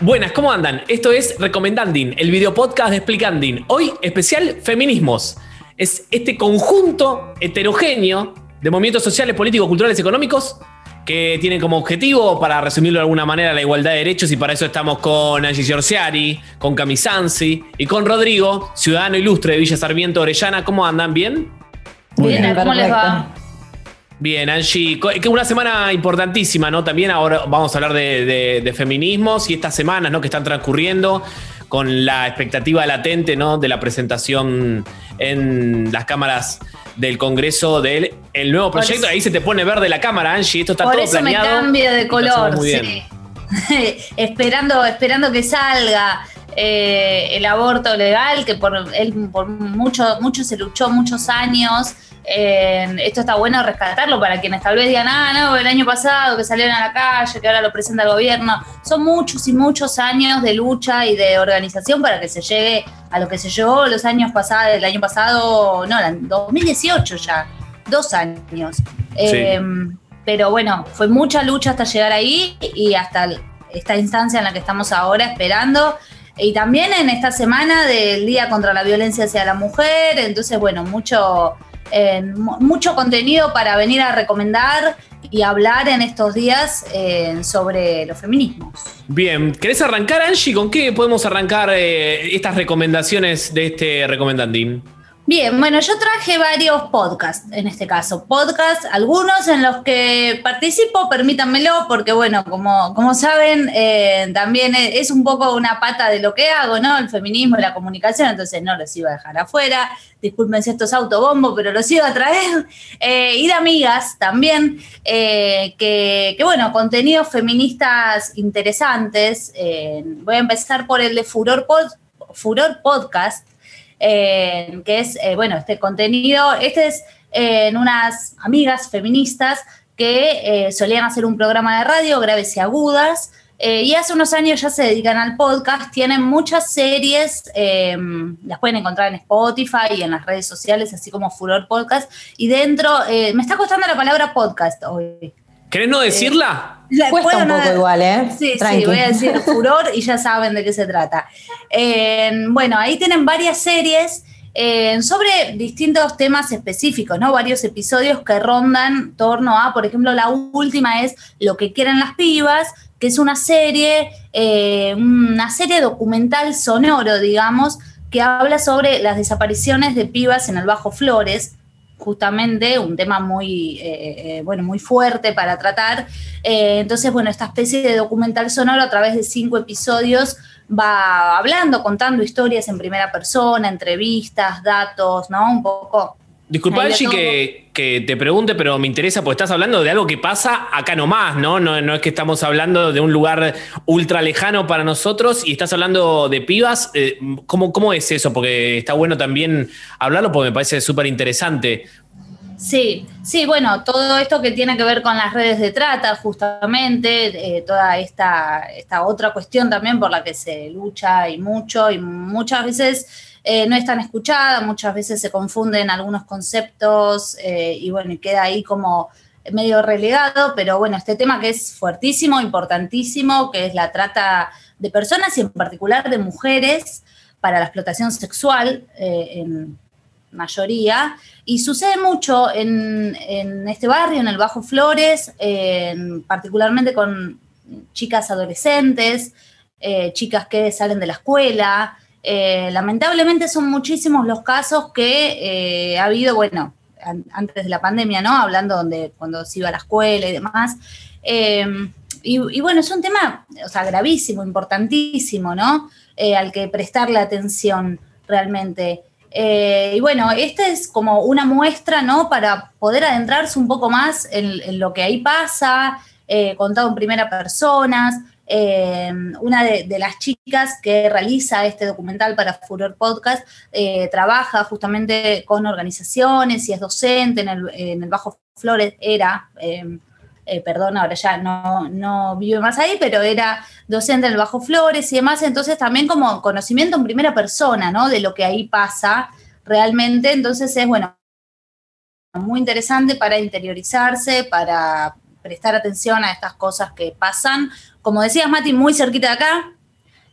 Buenas, ¿cómo andan? Esto es Recomendanding, el video podcast de Explicanding. Hoy especial Feminismos. Es este conjunto heterogéneo de movimientos sociales, políticos, culturales, económicos que tienen como objetivo, para resumirlo de alguna manera, la igualdad de derechos y para eso estamos con Angie Giorciari, con Camisansi y con Rodrigo, ciudadano ilustre de Villa Sarmiento Orellana. ¿Cómo andan? ¿Bien? Bien, ¿cómo les va? Bien, Angie, que una semana importantísima, ¿no? También ahora vamos a hablar de, feminismos y estas semanas, ¿no? Que están transcurriendo con la expectativa latente, ¿no? De la presentación en las cámaras del Congreso del el nuevo proyecto. Ahí se te pone verde la cámara, Angie. Esto está Por todo eso planeado. me cambia de color. Sí. esperando, esperando que salga. Eh, el aborto legal, que por él por mucho, mucho se luchó muchos años. Eh, esto está bueno rescatarlo para quienes tal vez digan, ah, no, el año pasado que salieron a la calle, que ahora lo presenta el gobierno. Son muchos y muchos años de lucha y de organización para que se llegue a lo que se llegó los años pasados, el año pasado, no, 2018 ya, dos años. Eh, pero bueno, fue mucha lucha hasta llegar ahí y hasta esta instancia en la que estamos ahora esperando. Y también en esta semana del Día contra la Violencia hacia la Mujer, entonces, bueno, mucho, mucho contenido para venir a recomendar y hablar en estos días eh, sobre los feminismos. Bien, ¿querés arrancar, Angie? ¿Con qué podemos arrancar eh, estas recomendaciones de este Recomendandín? Bien, bueno, yo traje varios podcasts en este caso. Podcasts, algunos en los que participo, permítanmelo, porque bueno, como, como saben, eh, también es un poco una pata de lo que hago, ¿no? El feminismo, la comunicación, entonces no los iba a dejar afuera. Disculpen si esto es autobombo, pero los iba a traer. Eh, y de amigas también, eh, que, que, bueno, contenidos feministas interesantes. voy a empezar por el de Furor, Pod, Furor Podcast eh, que es, eh, bueno, este contenido, este es eh, en unas amigas feministas que solían hacer un programa de radio, Graves y Agudas, y hace unos años ya se dedican al podcast, tienen muchas series, las pueden encontrar en Spotify y en las redes sociales, así como Furor Podcast, y dentro, me está costando la palabra podcast hoy. ¿Querés no decirla? La, Cuesta un poco igual, ¿eh? Sí, sí, voy a decir furor y ya saben de qué se trata. Eh, bueno, ahí tienen varias series eh, sobre distintos temas específicos, ¿no? Varios episodios que rondan torno a, por ejemplo, la última es Lo que quieren las pibas, que es una serie, eh, una serie documental sonoro, digamos, que habla sobre las desapariciones de pibas en el Bajo Flores, justamente un tema muy, eh, bueno, muy fuerte para tratar. Eh, entonces, bueno, esta especie de documental sonoro a través de cinco episodios va hablando, contando historias en primera persona, entrevistas, datos, ¿no? Un poco Disculpa, Angie, que, que, te pregunte, pero me interesa porque estás hablando de algo que pasa acá nomás, ¿no? ¿no? No es que estamos hablando de un lugar ultra lejano para nosotros y estás hablando de pibas. Eh, ¿cómo, ¿Cómo es eso? Porque está bueno también hablarlo porque me parece súper interesante. Sí, sí, bueno, todo esto que tiene que ver con las redes de trata, justamente, eh, toda esta, esta otra cuestión también por la que se lucha y mucho, y muchas veces eh, no es tan escuchada, muchas veces se confunden algunos conceptos eh, y bueno, queda ahí como medio relegado, pero bueno, este tema que es fuertísimo, importantísimo, que es la trata de personas y en particular de mujeres para la explotación sexual eh, en mayoría, y sucede mucho en, en, este barrio, en el Bajo Flores, particularmente con chicas adolescentes, chicas que salen de la escuela, eh, lamentablemente son muchísimos los casos que eh, ha habido, bueno, antes de la pandemia, ¿no? Hablando donde cuando se iba a la escuela y demás. Em, y, bueno, es un tema, o sea, gravísimo, importantísimo, ¿no? Eh, al que prestarle atención realmente. y bueno, esta es como una muestra, ¿no? Para poder adentrarse un poco más en, en lo que ahí pasa, contado en primera persona, eh, una de, las chicas que realiza este documental para Furor Podcast eh, trabaja justamente con organizaciones y es docente en el, Bajo Flores, era, eh, perdón, ahora ya no, no vive más ahí, pero era docente en el Bajo Flores y demás, entonces también como conocimiento en primera persona, ¿no? De lo que ahí pasa realmente, entonces es, bueno, muy interesante para interiorizarse, para prestar atención a estas cosas que pasan. Como decías, Mati, muy cerquita de acá,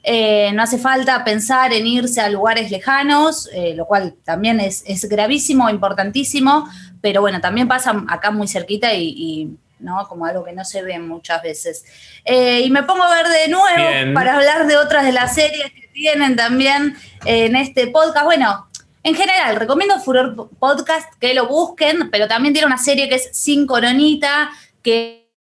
Eh, no hace falta pensar en irse a lugares lejanos, eh, lo cual también es, gravísimo, importantísimo, pero bueno, también pasa acá muy cerquita y, ¿no? como algo que no se ve muchas veces. Eh, y me pongo a ver de nuevo para hablar de otras de las series que tienen también en este podcast. Bueno, en general, recomiendo Furor Podcast que lo busquen, pero también tiene una serie que es Sin Coronita, que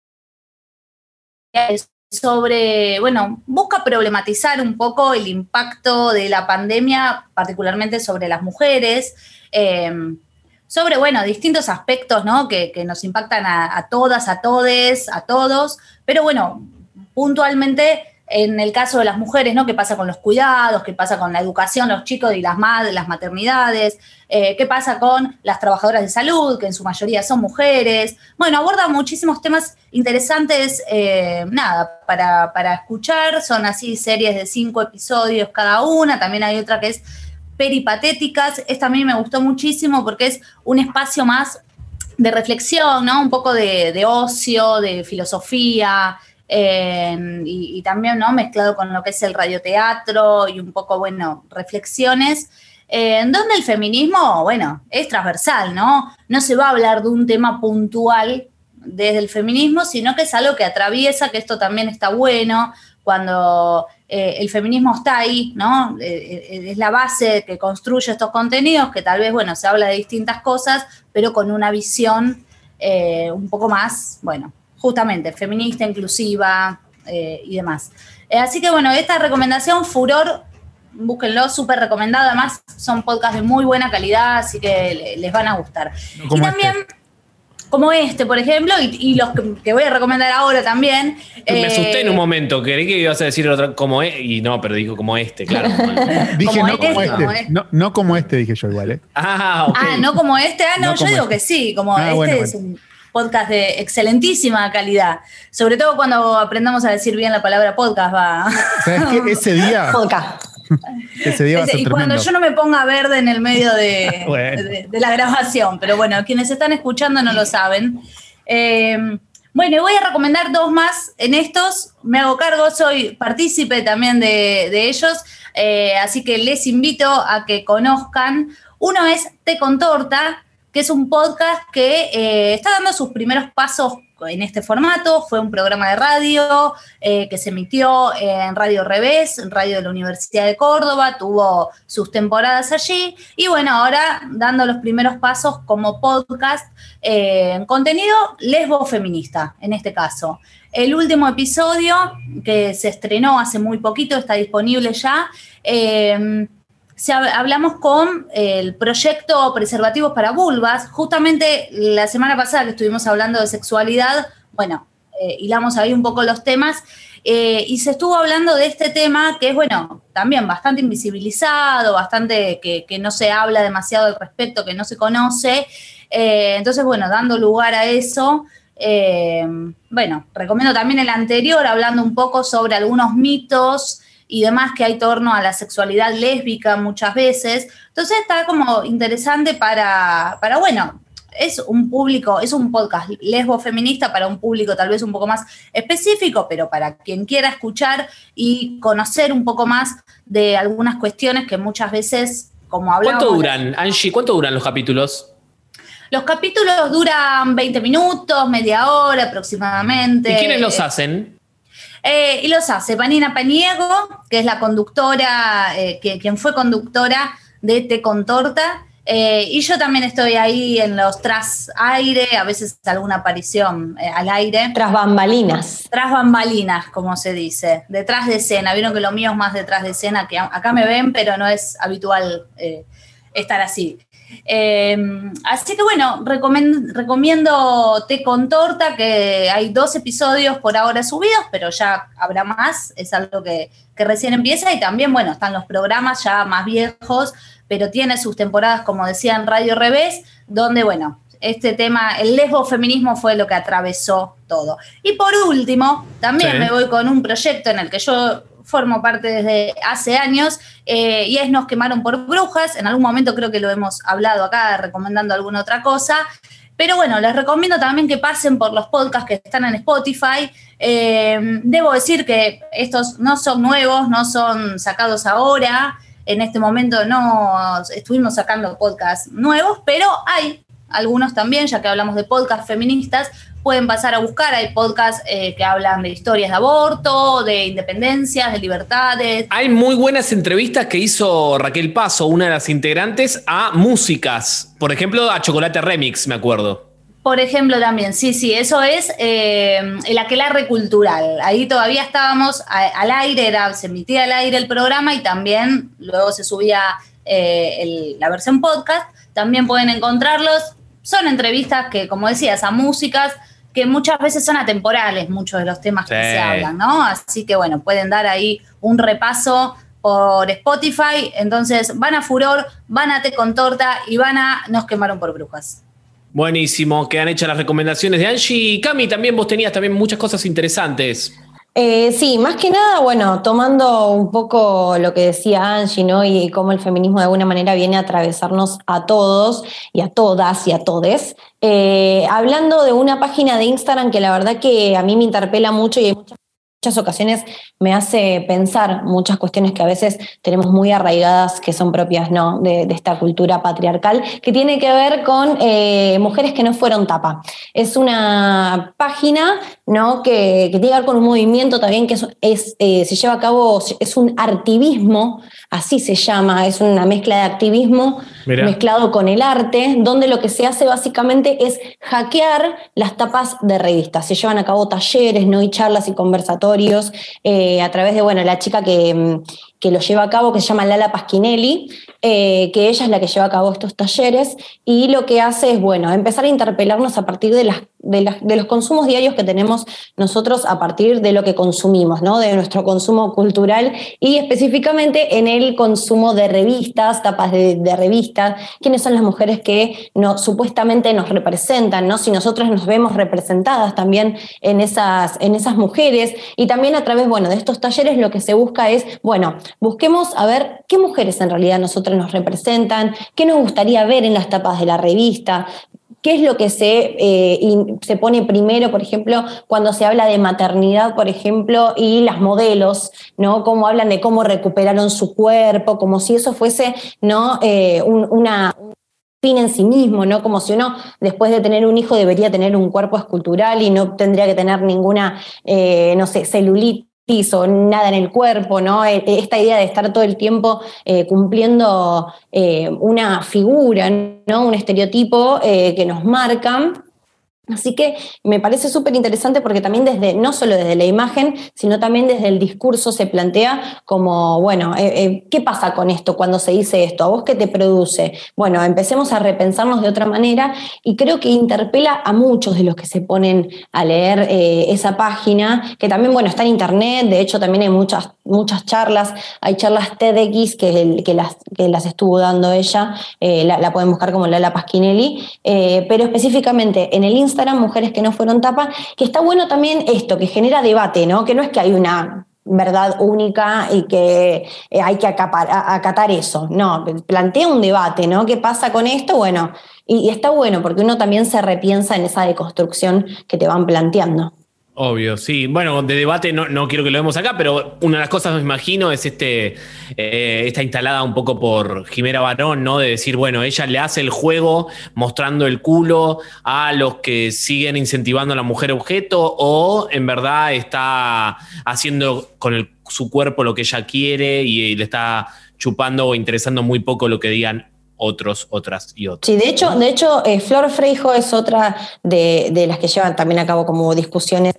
es sobre, bueno, busca problematizar un poco el impacto de la pandemia, particularmente sobre las mujeres, em, sobre, bueno, distintos aspectos, ¿no? Que, nos impactan a, todas, a todes, a todos, pero bueno, puntualmente en el caso de las mujeres, ¿no? ¿Qué pasa con los cuidados? ¿Qué pasa con la educación, los chicos y las madres, las maternidades? Eh, ¿Qué pasa con las trabajadoras de salud, que en su mayoría son mujeres? Bueno, aborda muchísimos temas interesantes, eh, nada, para, para escuchar. Son así series de cinco episodios cada una. También hay otra que es peripatéticas. Esta a mí me gustó muchísimo porque es un espacio más de reflexión, ¿no? Un poco de, de ocio, de filosofía, y, también ¿no? mezclado con lo que es el radioteatro y un poco, bueno, reflexiones, en donde el feminismo, bueno, es transversal, ¿no? No se va a hablar de un tema puntual desde el feminismo, sino que es algo que atraviesa, que esto también está bueno, cuando eh, el feminismo está ahí, ¿no? Eh, eh, es la base que construye estos contenidos, que tal vez, bueno, se habla de distintas cosas, pero con una visión un poco más, bueno, justamente, feminista, inclusiva eh, y demás. Eh, así que bueno, esta recomendación, Furor, búsquenlo, súper recomendado. Además, son podcasts de muy buena calidad, así que les van a gustar. y también, este. como este, por ejemplo, y, los que, voy a recomendar ahora también. Me asusté en un eh, momento, creí que ibas a decir otra como e, y no, pero dijo como este, claro. dije no este, como este. No, como este, dije yo igual, ¿eh? Ah, ok. Ah, no como este. Ah, no, yo digo este. que sí, como ah, este es un podcast de excelentísima calidad. Sobre todo cuando aprendamos a decir bien la palabra podcast, va. ¿Sabes qué? Ese día. Podcast. Ese día va a ser y cuando yo no me ponga verde en el medio de, de, la grabación, pero bueno, quienes están escuchando no lo saben. Eh, bueno, voy a recomendar dos más en estos. Me hago cargo, soy partícipe también de, ellos, eh, así que les invito a que conozcan. Uno es Té con Torta, que es un podcast que eh, está dando sus primeros pasos en este formato. Fue un programa de radio eh, que se emitió en Radio Revés, en Radio de la Universidad de Córdoba, tuvo sus temporadas allí y bueno, ahora dando los primeros pasos como podcast eh, en contenido lesbo feminista, en este caso. El último episodio que se estrenó hace muy poquito, está disponible ya hablamos con el proyecto Preservativos para Vulvas. Justamente la semana pasada que estuvimos hablando de sexualidad, bueno, eh, hilamos ahí un poco los temas. Eh, y se estuvo hablando de este tema que es, bueno, también bastante invisibilizado, bastante que, no se habla demasiado al respecto, que no se conoce. Eh, entonces, bueno, dando lugar a eso, bueno, recomiendo también el anterior, hablando un poco sobre algunos mitos y demás que hay torno a la sexualidad lésbica muchas veces. Entonces está como interesante para, para bueno, es un público, es un podcast lesbo feminista para un público tal vez un poco más específico, pero para quien quiera escuchar y conocer un poco más de algunas cuestiones que muchas veces, como hablamos... ¿Cuánto duran, Angie? ¿Cuánto duran los capítulos? Los capítulos duran 20 minutos, media hora aproximadamente. ¿Y quiénes los hacen? Eh, y los hace Panina Paniego, que es la conductora, eh, que, quien fue conductora de Te con Torta. Eh, y yo también estoy ahí en los tras aire, a veces alguna aparición al aire. Tras bambalinas. Tras bambalinas, como se dice. Detrás de escena. Vieron que lo mío es más detrás de escena, que acá me ven, pero no es habitual estar así. Eh, así que bueno, recomiendo Té con Torta, que hay dos episodios por ahora subidos, pero ya habrá más, es algo que, recién empieza y también, bueno, están los programas ya más viejos, pero tiene sus temporadas, como decía, en Radio Revés, donde, bueno, este tema, el lesbo-feminismo fue lo que atravesó todo. Y por último, también me voy con un proyecto en el que yo formo parte desde hace años eh, y es Nos quemaron por brujas. En algún momento creo que lo hemos hablado acá, recomendando alguna otra cosa. Pero bueno, les recomiendo también que pasen por los podcasts que están en Spotify. Eh, debo decir que estos no son nuevos, no son sacados ahora. En este momento no estuvimos sacando podcasts nuevos, pero hay algunos también, ya que hablamos de podcasts feministas, pueden pasar a buscar. Hay podcasts eh, que hablan de historias de aborto, de independencias, de libertades. Hay muy buenas entrevistas que hizo Raquel Paso, una de las integrantes, a músicas. Por ejemplo, a Chocolate Remix, me acuerdo. Por ejemplo, también, sí, sí, eso es eh, el aquelarre cultural. Ahí todavía estábamos al aire, era, se emitía al aire el programa y también luego se subía eh, la versión podcast. También pueden encontrarlos. Son entrevistas que, como decías, a músicas que muchas veces son atemporales, muchos de los temas que se hablan, ¿no? Así que bueno, pueden dar ahí un repaso por Spotify. Entonces van a Furor, van a Te con Torta y van a Nos quemaron por brujas. Buenísimo, que han hecho las recomendaciones de Angie. Cami, también vos tenías también muchas cosas interesantes. Eh, sí, más que nada, bueno, tomando un poco lo que decía Angie, ¿no? Y cómo el feminismo de alguna manera viene a atravesarnos a todos y a todas y a todes. Eh, hablando de una página de Instagram que la verdad que a mí me interpela mucho y hay muchas muchas ocasiones me hace pensar muchas cuestiones que a veces tenemos muy arraigadas, que son propias ¿no? de, esta cultura patriarcal, que tiene que ver con eh, mujeres que no fueron tapa. Es una página ¿no? que, tiene que ver con un movimiento también que es, eh, se lleva a cabo, es un activismo, así se llama, es una mezcla de activismo mezclado con el arte, donde lo que se hace básicamente es hackear las tapas de revistas. Se llevan a cabo talleres ¿no? y charlas y conversatorios eh, a través de, bueno, la chica que, mm, que lo lleva a cabo, que se llama Lala Pasquinelli, eh, que ella es la que lleva a cabo estos talleres y lo que hace es, bueno, empezar a interpelarnos a partir de, las, de, los consumos diarios que tenemos nosotros a partir de lo que consumimos, ¿no? de nuestro consumo cultural y específicamente en el consumo de revistas, tapas de, revistas, quiénes son las mujeres que no, supuestamente nos representan, ¿no? si nosotros nos vemos representadas también en esas, en esas mujeres y también a través bueno, de estos talleres lo que se busca es, bueno, busquemos a ver qué mujeres en realidad nosotros nos representan, qué nos gustaría ver en las tapas de la revista, ¿Qué es lo que se, eh, se pone primero, por ejemplo, cuando se habla de maternidad, por ejemplo, y las modelos, ¿no? Cómo hablan de cómo recuperaron su cuerpo, como si eso fuese, ¿no? Eh, una fin en sí mismo, ¿no? Como si uno, después de tener un hijo, debería tener un cuerpo escultural y no tendría que tener ninguna, eh, no sé, celulitis nada en el cuerpo, ¿no? E, e, esta idea de estar todo el tiempo eh, cumpliendo eh, una figura, ¿no? Un estereotipo eh, que nos marcan Así que me parece súper interesante porque también desde, no solo desde la imagen, sino también desde el discurso se plantea como, bueno, eh, eh, ¿qué pasa con esto cuando se dice esto? ¿A vos qué te produce? Bueno, empecemos a repensarnos de otra manera y creo que interpela a muchos de los que se ponen a leer eh, esa página, que también, bueno, está en internet, de hecho también hay muchas, muchas charlas, hay charlas TEDx que, las, que las estuvo dando ella, la, la, pueden buscar como Lala Pasquinelli, pero específicamente en el Instagram, eran mujeres que no fueron tapa, que está bueno también esto, que genera debate, ¿no? Que no es que hay una verdad única y que eh, hay que acatar eso. No, plantea un debate, ¿no? ¿Qué pasa con esto? Bueno, y, está bueno porque uno también se repiensa en esa deconstrucción que te van planteando. Obvio, sí. Bueno, de debate no, no, quiero que lo vemos acá, pero una de las cosas me imagino es este, eh, esta instalada un poco por Jimena Barón, ¿no? De decir, bueno, ella le hace el juego mostrando el culo a los que siguen incentivando a la mujer objeto, o en verdad está haciendo con su cuerpo lo que ella quiere y, le está chupando o interesando muy poco lo que digan otros, otras y otros. Sí, de hecho, de hecho eh, Flor Freijo es otra de, de, las que llevan también a cabo como discusiones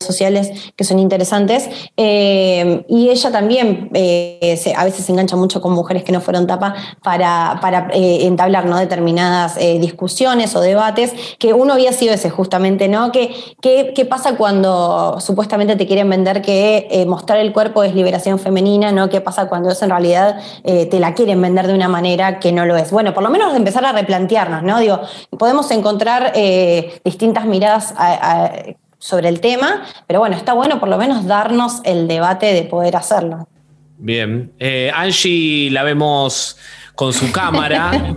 sociales que son interesantes. Eh, y ella también eh, a veces se engancha mucho con mujeres que no fueron tapa para, para eh, entablar ¿no? determinadas discusiones o debates, que uno había sido ese justamente, ¿no? ¿Qué, qué, pasa cuando supuestamente te quieren vender que mostrar el cuerpo es liberación femenina, ¿no? ¿Qué pasa cuando eso en realidad te la quieren vender de una manera que no lo es? Bueno, por lo menos empezar a replantearnos, ¿no? Digo, podemos encontrar distintas miradas a sobre el tema, pero bueno, está bueno por lo menos darnos el debate de poder hacerlo. Bien, eh, Angie la vemos con su cámara.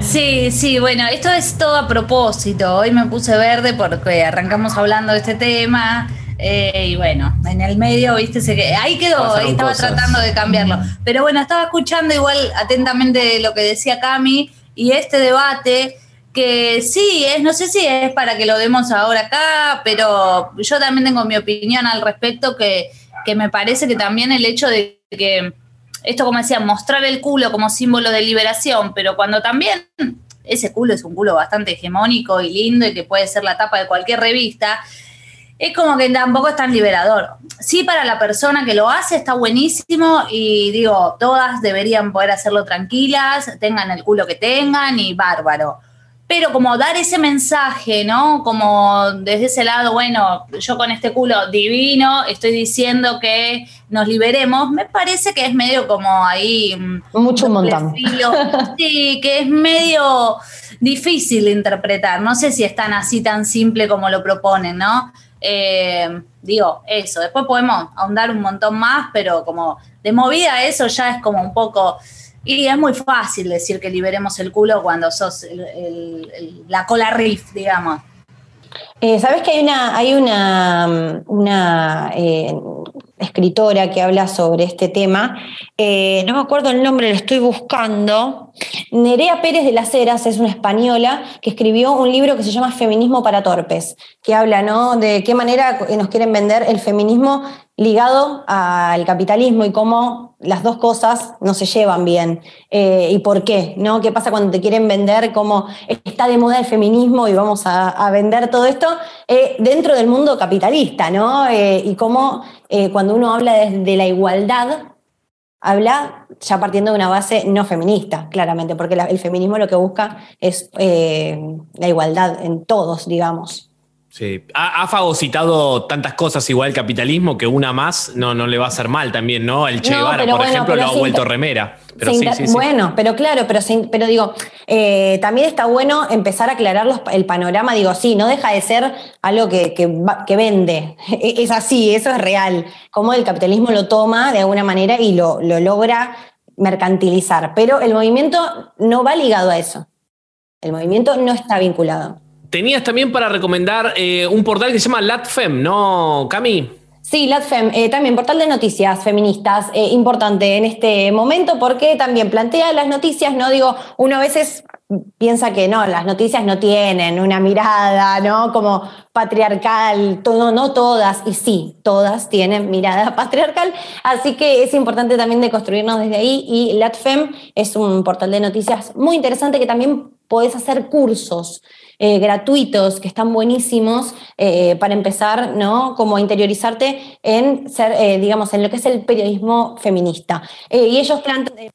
Sí, sí, bueno, esto es todo a propósito. Hoy me puse verde porque arrancamos hablando de este tema. Eh, y bueno, en el medio, viste, se que ahí quedó, ahí estaba tratando de cambiarlo. Pero bueno, estaba escuchando igual atentamente lo que decía Cami y este debate que sí, es, no sé si es para que lo demos ahora acá, pero yo también tengo mi opinión al respecto que, que me parece que también el hecho de que esto, como decía, mostrar el culo como símbolo de liberación, pero cuando también ese culo es un culo bastante hegemónico y lindo y que puede ser la tapa de cualquier revista, es como que tampoco es tan liberador. Sí, para la persona que lo hace está buenísimo y digo, todas deberían poder hacerlo tranquilas, tengan el culo que tengan y bárbaro pero como dar ese mensaje, ¿no? Como desde ese lado, bueno, yo con este culo divino estoy diciendo que nos liberemos, me parece que es medio como ahí... Mm, Mucho un montón. Sí, que es medio difícil de interpretar, no sé si es tan así, tan simple como lo proponen, ¿no? Eh, digo, eso, después podemos ahondar un montón más, pero como de movida eso ya es como un poco y es muy fácil decir que liberemos el culo cuando sos la cola riff, digamos. Eh, Sabes que hay una, hay una, una eh, escritora que habla sobre este tema. Eh, no me acuerdo el nombre, lo estoy buscando. Nerea Pérez de las Heras es una española que escribió un libro que se llama Feminismo para Torpes, que habla ¿no? de qué manera nos quieren vender el feminismo ligado al capitalismo y cómo las dos cosas no se llevan bien eh, y por qué, ¿no? ¿Qué pasa cuando te quieren vender cómo está de moda el feminismo y vamos a, vender todo esto eh, dentro del mundo capitalista, ¿no? Eh, y cómo cuando uno habla de, la igualdad, habla ya partiendo de una base no feminista, claramente, porque el feminismo lo que busca es la igualdad en todos, digamos. Sí, ha, fagocitado tantas cosas igual el capitalismo que una más no, no le va a hacer mal también, ¿no? El Che Guevara, por ejemplo, lo ha vuelto remera. bueno, pero claro, pero, pero digo, eh, también está bueno empezar a aclarar el panorama. Digo, sí, no deja de ser algo que, que, vende. E, es así, eso es real. Cómo el capitalismo lo toma de alguna manera y lo, lo logra mercantilizar. Pero el movimiento no va ligado a eso. El movimiento no está vinculado. Tenías también para recomendar eh, un portal que se llama LatFem, ¿no, Cami? Sí, LatFem, eh, también portal de noticias feministas, eh, importante en este momento porque también plantea las noticias, ¿no? Digo, uno a veces piensa que no, las noticias no tienen una mirada, ¿no? Como patriarcal, todo, no todas, y sí, todas tienen mirada patriarcal, así que es importante también de construirnos desde ahí y LatFem es un portal de noticias muy interesante que también podés hacer cursos. Eh, gratuitos que están buenísimos eh, para empezar, ¿no? Como interiorizarte en ser, eh, digamos, en lo que es el periodismo feminista. y ellos plantean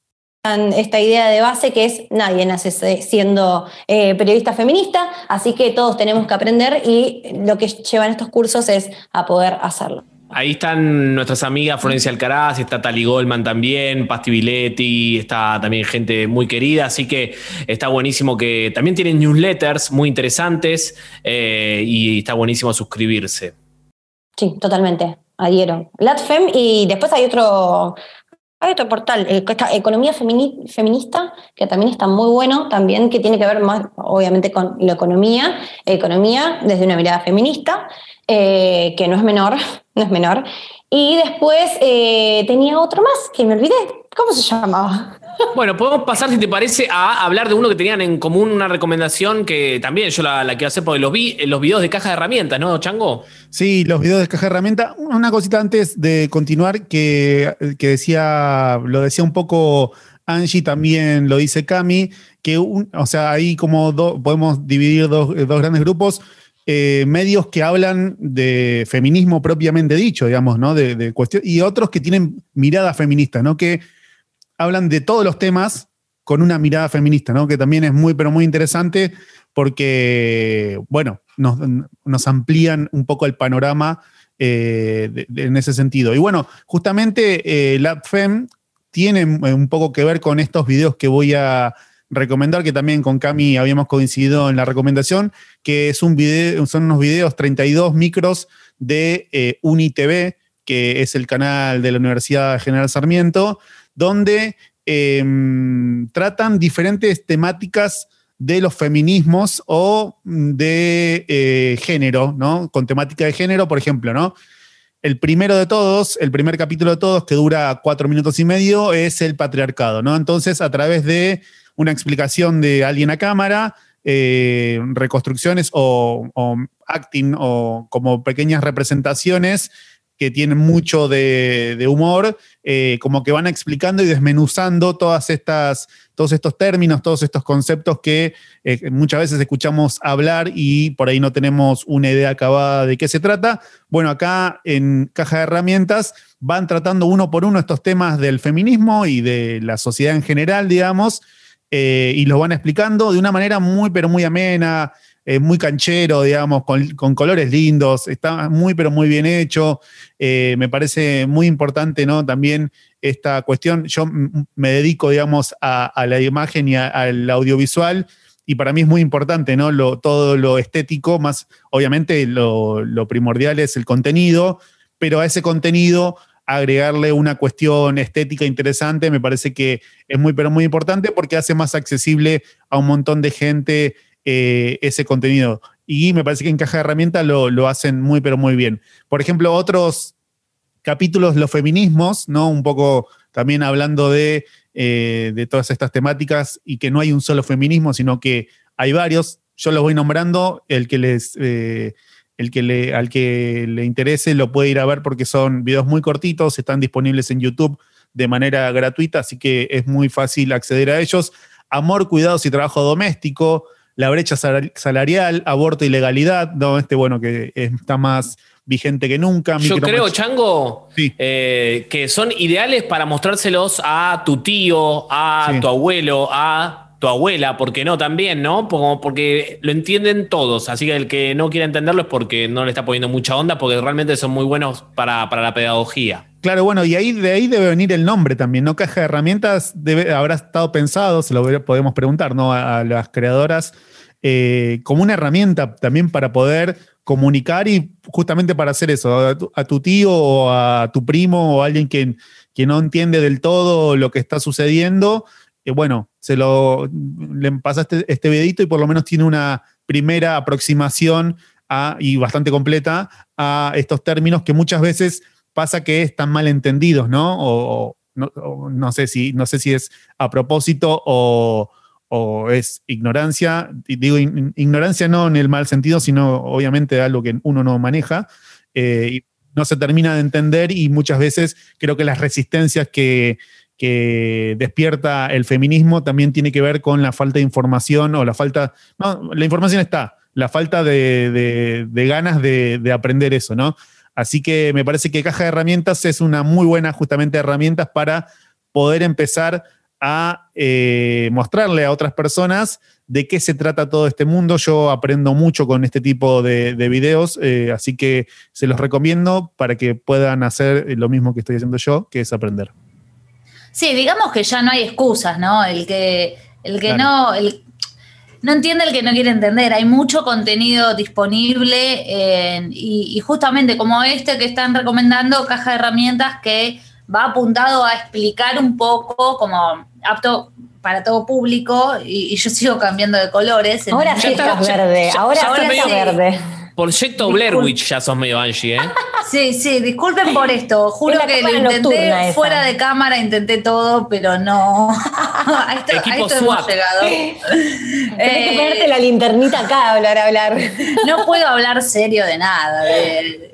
esta idea de base que es nadie nace siendo periodista feminista, así que todos tenemos que aprender y lo que llevan estos cursos es a poder hacerlo. Ahí están nuestras amigas Florencia Alcaraz, está Tali Goldman también, Pasti Viletti, está también gente muy querida, así que está buenísimo que también tienen newsletters muy interesantes eh, y está buenísimo suscribirse. Sí, totalmente, adhiero. LatFem y después hay otro, hay otro portal, eh, Economía Feminista, que también está muy bueno, también que tiene que ver más, obviamente, con la economía, economía desde una mirada feminista. Eh, que no es menor, no es menor. Y después eh, tenía otro más que me olvidé. ¿Cómo se llamaba? Bueno, podemos pasar, si te parece, a hablar de uno que tenían en común, una recomendación que también yo la, quiero hacer porque los vi, en los videos de caja de herramientas, ¿no, Chango? Sí, los videos de caja de herramientas. Una cosita antes de continuar que, decía, lo decía un poco Angie, también lo dice Cami, que o sea, ahí como podemos dividir dos, dos grandes grupos eh, medios que hablan de feminismo propiamente dicho, digamos, ¿no? De, y otros que tienen mirada feminista, ¿no? Que hablan de todos los temas con una mirada feminista, ¿no? Que también es muy, pero muy interesante porque, bueno, nos, amplían un poco el panorama eh, en ese sentido. Y bueno, justamente eh, LabFem tiene un poco que ver con estos videos que voy a recomendar que también con Cami habíamos coincidido en la recomendación, que es un video, son unos videos 32 micros de eh, UniTV, que es el canal de la Universidad General Sarmiento, donde em, tratan diferentes temáticas de los feminismos o de eh, género, ¿no? Con temática de género, por ejemplo, ¿no? El primero de todos, el primer capítulo de todos, que dura cuatro minutos y medio, es el patriarcado, ¿no? Entonces, a través de una explicación de alguien a cámara, eh, reconstrucciones o, acting o como pequeñas representaciones que tienen mucho de, humor, eh, como que van explicando y desmenuzando todas estas, todos estos términos, todos estos conceptos que eh, muchas veces escuchamos hablar y por ahí no tenemos una idea acabada de qué se trata. Bueno, acá en Caja de Herramientas van tratando uno por uno estos temas del feminismo y de la sociedad en general, digamos, eh, y los van explicando de una manera muy, pero muy amena, muy canchero, digamos, con, colores lindos, está muy, pero muy bien hecho. Eh, me parece muy importante, ¿no? También esta cuestión, yo me dedico, digamos, a, la imagen y al audiovisual. Y para mí es muy importante, ¿no? Todo lo estético, más obviamente lo primordial es el contenido, pero a ese contenido agregarle una cuestión estética interesante, me parece que es muy, pero muy importante porque hace más accesible a un montón de gente eh, ese contenido. Y me parece que en Caja de Herramientas lo, hacen muy, pero muy bien. Por ejemplo, otros capítulos, los feminismos, ¿no? Un poco también hablando de, eh, de todas estas temáticas y que no hay un solo feminismo, sino que hay varios. Yo los voy nombrando, el que les... Eh, el que le, al que le interese lo puede ir a ver porque son videos muy cortitos, están disponibles en YouTube de manera gratuita, así que es muy fácil acceder a ellos. Amor, cuidados y trabajo doméstico, la brecha salarial, aborto y legalidad, ¿no? Este, bueno, que está más vigente que nunca. Yo creo, Chango, eh, que son ideales para mostrárselos a tu tío, a tu abuelo, a tu abuela, porque no también, ¿no? porque lo entienden todos, así que el que no quiera entenderlo es porque no le está poniendo mucha onda, porque realmente son muy buenos para, la pedagogía. Claro, bueno, y ahí de ahí debe venir el nombre también, ¿no? Caja de herramientas debe, habrá estado pensado, se lo podemos preguntar, ¿no? a las creadoras eh, como una herramienta también para poder comunicar y justamente para hacer eso, a tu, tío o a tu primo o a alguien que, que, no entiende del todo lo que está sucediendo, bueno, se lo le pasaste este videito y por lo menos tiene una primera aproximación y bastante completa a estos términos que muchas veces pasa que están mal entendidos, ¿no? O, no, sé si, no sé si es a propósito o, o es ignorancia, y digo ignorancia no en el mal sentido, sino obviamente algo que uno no maneja, eh, y no se termina de entender y muchas veces creo que las resistencias que, despierta el feminismo también tiene que ver con la falta de información o la falta, no, la información está, la falta de, ganas de, de, aprender eso, ¿no? Así que me parece que Caja de Herramientas es una muy buena justamente herramientas para poder empezar a eh, mostrarle a otras personas de qué se trata todo este mundo. Yo aprendo mucho con este tipo de, videos, eh, así que se los recomiendo para que puedan hacer lo mismo que estoy haciendo yo, que es aprender. Sí, digamos que ya no hay excusas, ¿no? El que, el que no, no entiende el que no quiere entender. Hay mucho contenido disponible y, y justamente como este que están recomendando, caja de herramientas que va apuntado a explicar un poco como apto para todo público y, yo sigo cambiando de colores. Ahora sí estás verde, ahora, sí estás verde. Proyecto Blair Witch ya sos medio Angie, ¿eh? Sí, sí, disculpen por esto. Juro que lo intenté fuera de cámara, intenté todo, pero no. a esto, Equipo a hemos llegado. Tienes que ponerte la linternita acá, hablar, hablar. no puedo hablar serio de nada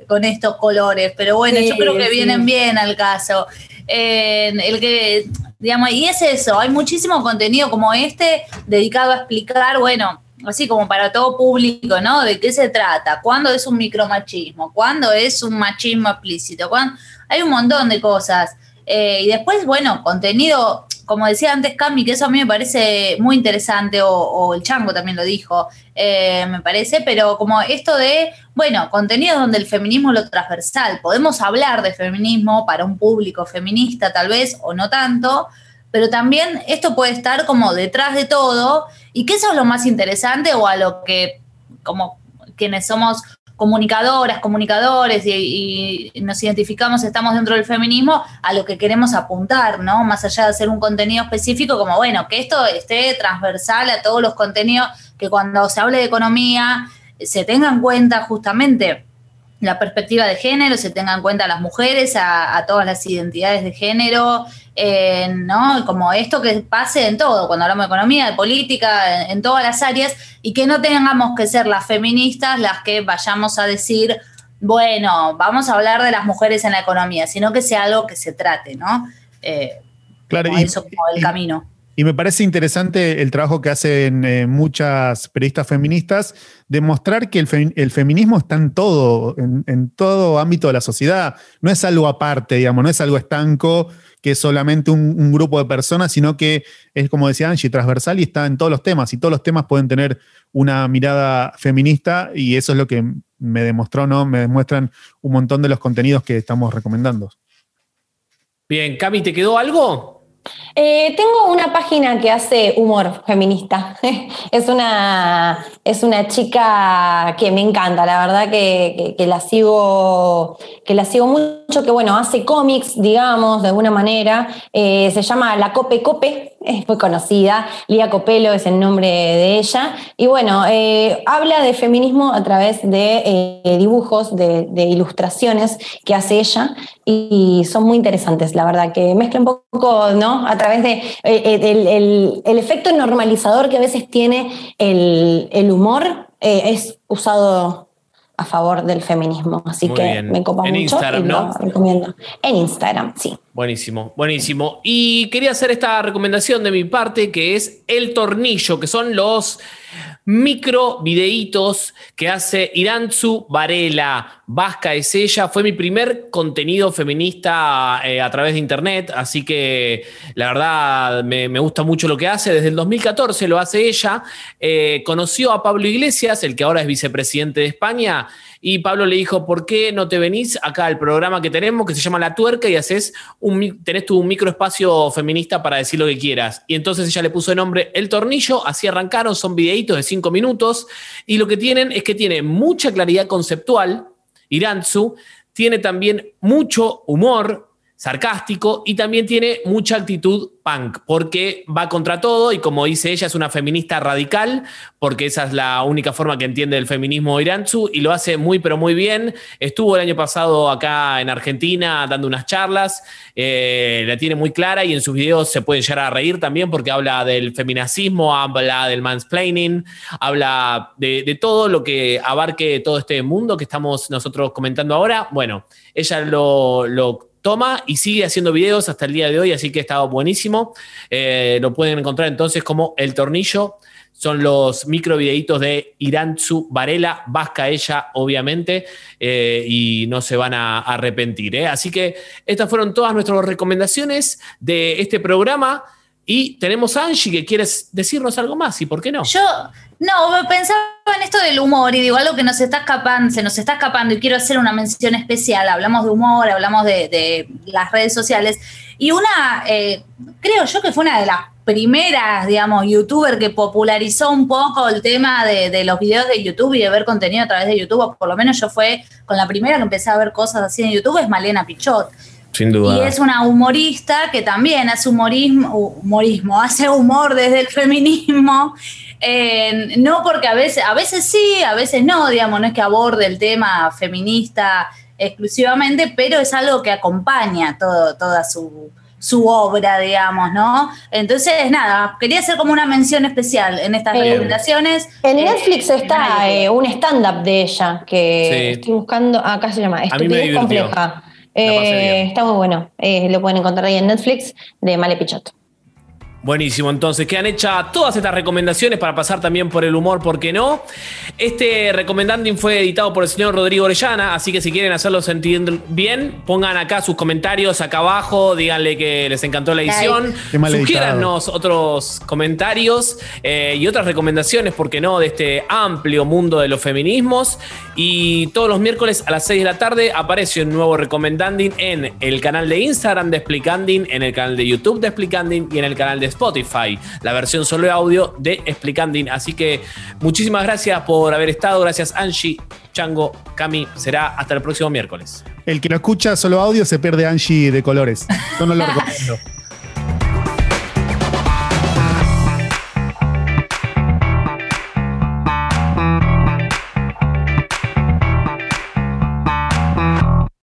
con estos colores, pero bueno, yo creo que vienen bien al caso. el que Digamos, y es eso, hay muchísimo contenido como este dedicado a explicar, bueno, así como para todo público, ¿no? ¿De qué se trata? ¿Cuándo es un micromachismo? ¿Cuándo es un machismo explícito? Hay un montón de cosas. Eh, y después, bueno, contenido, como decía antes Cami, que eso a mí me parece muy interesante, o, el Chango también lo dijo, eh, me parece, pero como esto de, bueno, contenido donde el feminismo es lo transversal, podemos hablar de feminismo para un público feminista tal vez, o no tanto, pero también esto puede estar como detrás de todo, y que eso es lo más interesante, o a lo que como quienes somos comunicadoras, comunicadores y, y, nos identificamos, estamos dentro del feminismo, a lo que queremos apuntar, ¿no? Más allá de hacer un contenido específico, como bueno, que esto esté transversal a todos los contenidos, que cuando se hable de economía se tenga en cuenta justamente la perspectiva de género, se tenga en cuenta a las mujeres, a, todas las identidades de género, eh, ¿no? Como esto que pase en todo, cuando hablamos de economía, de política, en, todas las áreas, y que no tengamos que ser las feministas las que vayamos a decir, bueno, vamos a hablar de las mujeres en la economía, sino que sea algo que se trate, ¿no? Eh, claro, y, eso como el camino. Y me parece interesante el trabajo que hacen eh, muchas periodistas feministas, demostrar que el, feminismo está en todo, en, todo ámbito de la sociedad. No es algo aparte, digamos, no es algo estanco, que es solamente un, grupo de personas, sino que es, como decía Angie, transversal y está en todos los temas. Y todos los temas pueden tener una mirada feminista, y eso es lo que me demostró, ¿no? Me demuestran un montón de los contenidos que estamos recomendando. Bien, Cami, ¿te quedó algo? Eh, tengo una página que hace humor feminista. es, una, es una chica que me encanta, la verdad que, la sigo, que la sigo mucho, que bueno, hace cómics, digamos, de alguna manera. Eh, se llama La Cope Cope, es muy conocida. Lía Copelo es el nombre de ella. Y bueno, eh, habla de feminismo a través de dibujos, de, de, ilustraciones que hace ella. Y son muy interesantes, la verdad, que mezcla un poco, ¿no? A través de eh, el, efecto normalizador que a veces tiene el, humor, eh, es usado a favor del feminismo. Así que me copa mucho Instagram, y lo recomiendo. En Instagram, sí. Buenísimo, buenísimo. Y quería hacer esta recomendación de mi parte, que es El Tornillo, que son los micro videitos que hace Irantzu Varela. Vasca es ella, fue mi primer contenido feminista eh, a través de internet, así que la verdad me, gusta mucho lo que hace. Desde el 2014 lo hace ella. Eh, conoció a Pablo Iglesias, el que ahora es vicepresidente de España, y Pablo le dijo, ¿por qué no te venís acá al programa que tenemos, que se llama La Tuerca, y haces un, microespacio feminista para decir lo que quieras? Y entonces ella le puso el nombre El Tornillo, así arrancaron, son videitos de cinco minutos, y lo que tienen es que tiene mucha claridad conceptual, Irantzu, tiene también mucho humor, sarcástico y también tiene mucha actitud punk, porque va contra todo y como dice ella, es una feminista radical, porque esa es la única forma que entiende el feminismo Iranzu y lo hace muy, pero muy bien. Estuvo el año pasado acá en Argentina dando unas charlas, eh, la tiene muy clara y en sus videos se puede llegar a reír también porque habla del feminacismo, habla del mansplaining, habla de, todo lo que abarque todo este mundo que estamos nosotros comentando ahora. Bueno, ella lo toma y sigue haciendo videos hasta el día de hoy, así que estado buenísimo. Eh, lo pueden encontrar entonces como El Tornillo. Son los micro videitos de Irantzu Varela, vasca ella, obviamente, eh, y no se van a arrepentir. ¿eh? Así que estas fueron todas nuestras recomendaciones de este programa. Y tenemos a Angie que quieres decirnos algo más, ¿y por qué no? Yo, no, pensaba en esto del humor y digo algo que nos está escapando, se nos está escapando y quiero hacer una mención especial. Hablamos de humor, hablamos de, las redes sociales y una, eh, creo yo que fue una de las primeras, digamos, youtuber que popularizó un poco el tema de, de, los videos de YouTube y de ver contenido a través de YouTube, o por lo menos yo fue con la primera que empecé a ver cosas así en YouTube, es Malena Pichot. Sin duda. Y es una humorista que también hace humorismo, humorismo hace humor desde el feminismo. no porque a veces, a veces sí, a veces no, digamos, no es que aborde el tema feminista exclusivamente, pero es algo que acompaña todo, toda su, obra, digamos, ¿no? Entonces, nada, quería hacer como una mención especial en estas recomendaciones. En eh, Netflix está eh, un stand-up de ella que estoy buscando, acá se llama Estupidez Compleja. Eh, está muy bueno. Eh, lo pueden encontrar ahí en Netflix de Male Pichot. Buenísimo, entonces quedan hechas todas estas recomendaciones para pasar también por el humor, ¿por qué no? Este recomendanding fue editado por el señor Rodrigo Orellana, así que si quieren hacerlo sentir bien, pongan acá sus comentarios acá abajo, díganle que les encantó la edición, sugiérannos otros comentarios eh, y otras recomendaciones, ¿por qué no? De este amplio mundo de los feminismos. Y todos los miércoles a las 6 de la tarde aparece un nuevo recomendanding en el canal de Instagram de Explicanding, en el canal de YouTube de Explicanding y en el canal de Spotify, la versión solo de audio de Explicandin. Así que muchísimas gracias por haber estado. Gracias, Angie, Chango, Cami. Será hasta el próximo miércoles. El que lo escucha solo audio se pierde Angie de colores. Yo no lo recomiendo.